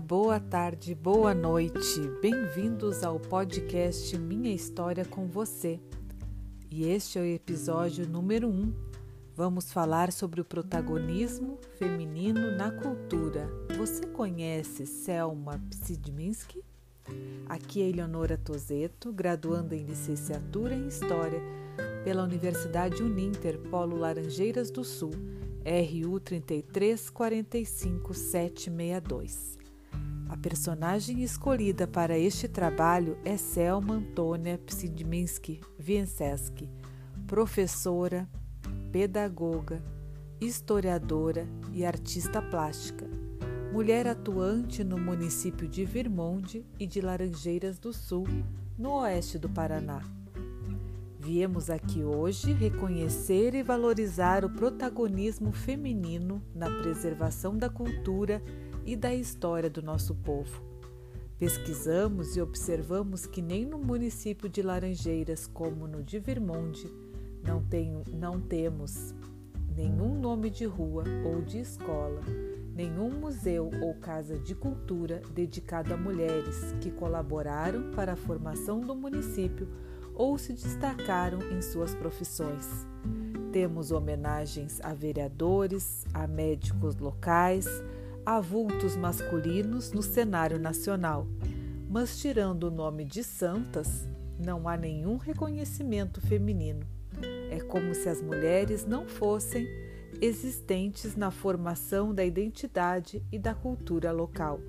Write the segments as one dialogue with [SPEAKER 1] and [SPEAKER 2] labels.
[SPEAKER 1] boa tarde, boa noite. Bem-vindos ao podcast Minha História com Você. E este é o episódio número 1. Um. Vamos falar sobre o protagonismo feminino na cultura. Você conhece Selma Psidminski? Aqui é Eleonora Tozeto, graduanda em licenciatura em História pela Universidade Uninter, Polo Laranjeiras do Sul, RU 3345762. A personagem escolhida para este trabalho é Selma Antônia Psidminski Vienceski, professora, pedagoga, historiadora e artista plástica, mulher atuante no município de Virmonde e de Laranjeiras do Sul, no oeste do Paraná. Viemos aqui hoje reconhecer e valorizar o protagonismo feminino na preservação da cultura e da história do nosso povo. Pesquisamos e observamos que nem no município de Laranjeiras, como no de Virmonde, não, tem, não temos nenhum nome de rua ou de escola, nenhum museu ou casa de cultura dedicado a mulheres que colaboraram para a formação do município ou se destacaram em suas profissões. Temos homenagens a vereadores, a médicos locais, avultos masculinos no cenário nacional, mas tirando o nome de santas, não há nenhum reconhecimento feminino. É como se as mulheres não fossem existentes na formação da identidade e da cultura local.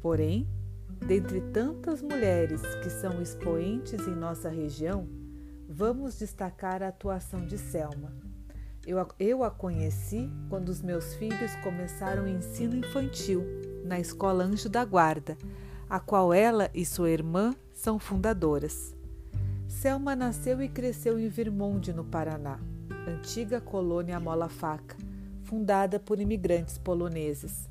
[SPEAKER 1] Porém, dentre tantas mulheres que são expoentes em nossa região, vamos destacar a atuação de Selma eu, eu a conheci quando os meus filhos começaram o ensino infantil na Escola Anjo da Guarda, a qual ela e sua irmã são fundadoras. Selma nasceu e cresceu em Virmonde, no Paraná, antiga colônia Mola-Faca, fundada por imigrantes poloneses.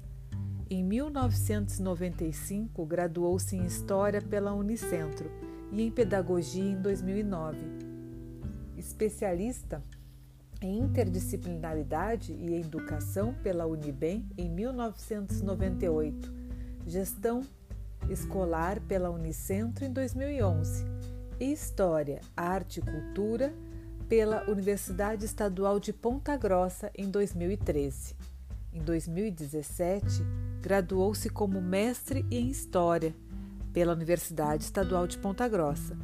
[SPEAKER 1] Em 1995, graduou-se em História pela Unicentro e em Pedagogia em 2009. Especialista em interdisciplinaridade e educação pela Unibem em 1998, gestão escolar pela Unicentro em 2011 e História, Arte e Cultura pela Universidade Estadual de Ponta Grossa em 2013. Em 2017, graduou-se como mestre em História pela Universidade Estadual de Ponta Grossa.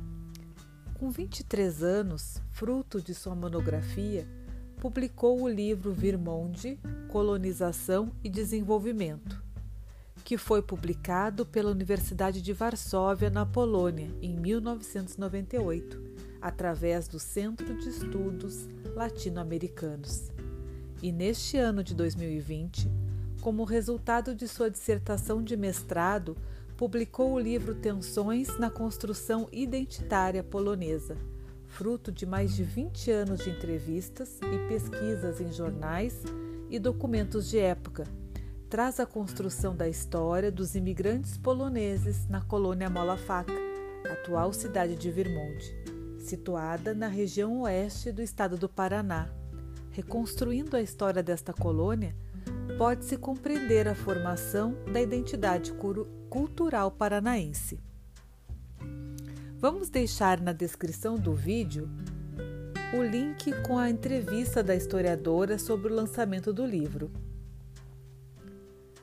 [SPEAKER 1] Com 23 anos, fruto de sua monografia, publicou o livro Virmonde, Colonização e Desenvolvimento, que foi publicado pela Universidade de Varsóvia, na Polônia, em 1998, através do Centro de Estudos Latino-Americanos. E neste ano de 2020, como resultado de sua dissertação de mestrado, publicou o livro Tensões na Construção Identitária Polonesa fruto de mais de 20 anos de entrevistas e pesquisas em jornais e documentos de época. Traz a construção da história dos imigrantes poloneses na colônia Mola Faca, atual cidade de Vermonte, situada na região oeste do estado do Paraná. Reconstruindo a história desta colônia, pode-se compreender a formação da identidade cultural paranaense. Vamos deixar na descrição do vídeo o link com a entrevista da historiadora sobre o lançamento do livro.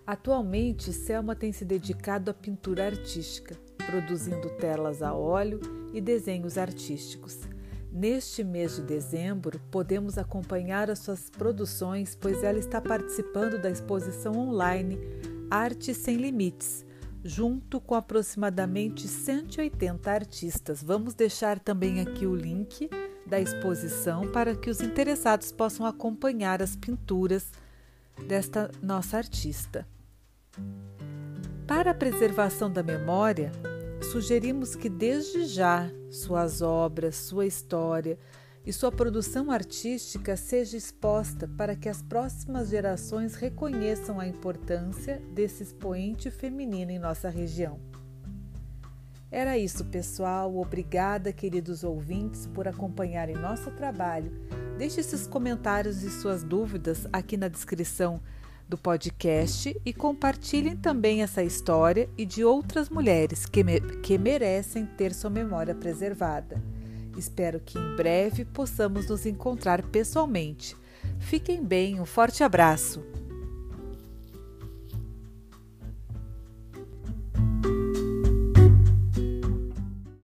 [SPEAKER 1] Atualmente, Selma tem se dedicado à pintura artística, produzindo telas a óleo e desenhos artísticos. Neste mês de dezembro, podemos acompanhar as suas produções, pois ela está participando da exposição online Arte Sem Limites, junto com aproximadamente 180 artistas. Vamos deixar também aqui o link da exposição para que os interessados possam acompanhar as pinturas desta nossa artista. Para a preservação da memória, sugerimos que desde já suas obras, sua história, e sua produção artística seja exposta para que as próximas gerações reconheçam a importância desse expoente feminino em nossa região. Era isso, pessoal. Obrigada, queridos ouvintes, por acompanharem nosso trabalho. Deixe seus comentários e suas dúvidas aqui na descrição do podcast e compartilhem também essa história e de outras mulheres que, me que merecem ter sua memória preservada. Espero que em breve possamos nos encontrar pessoalmente. Fiquem bem, um forte abraço!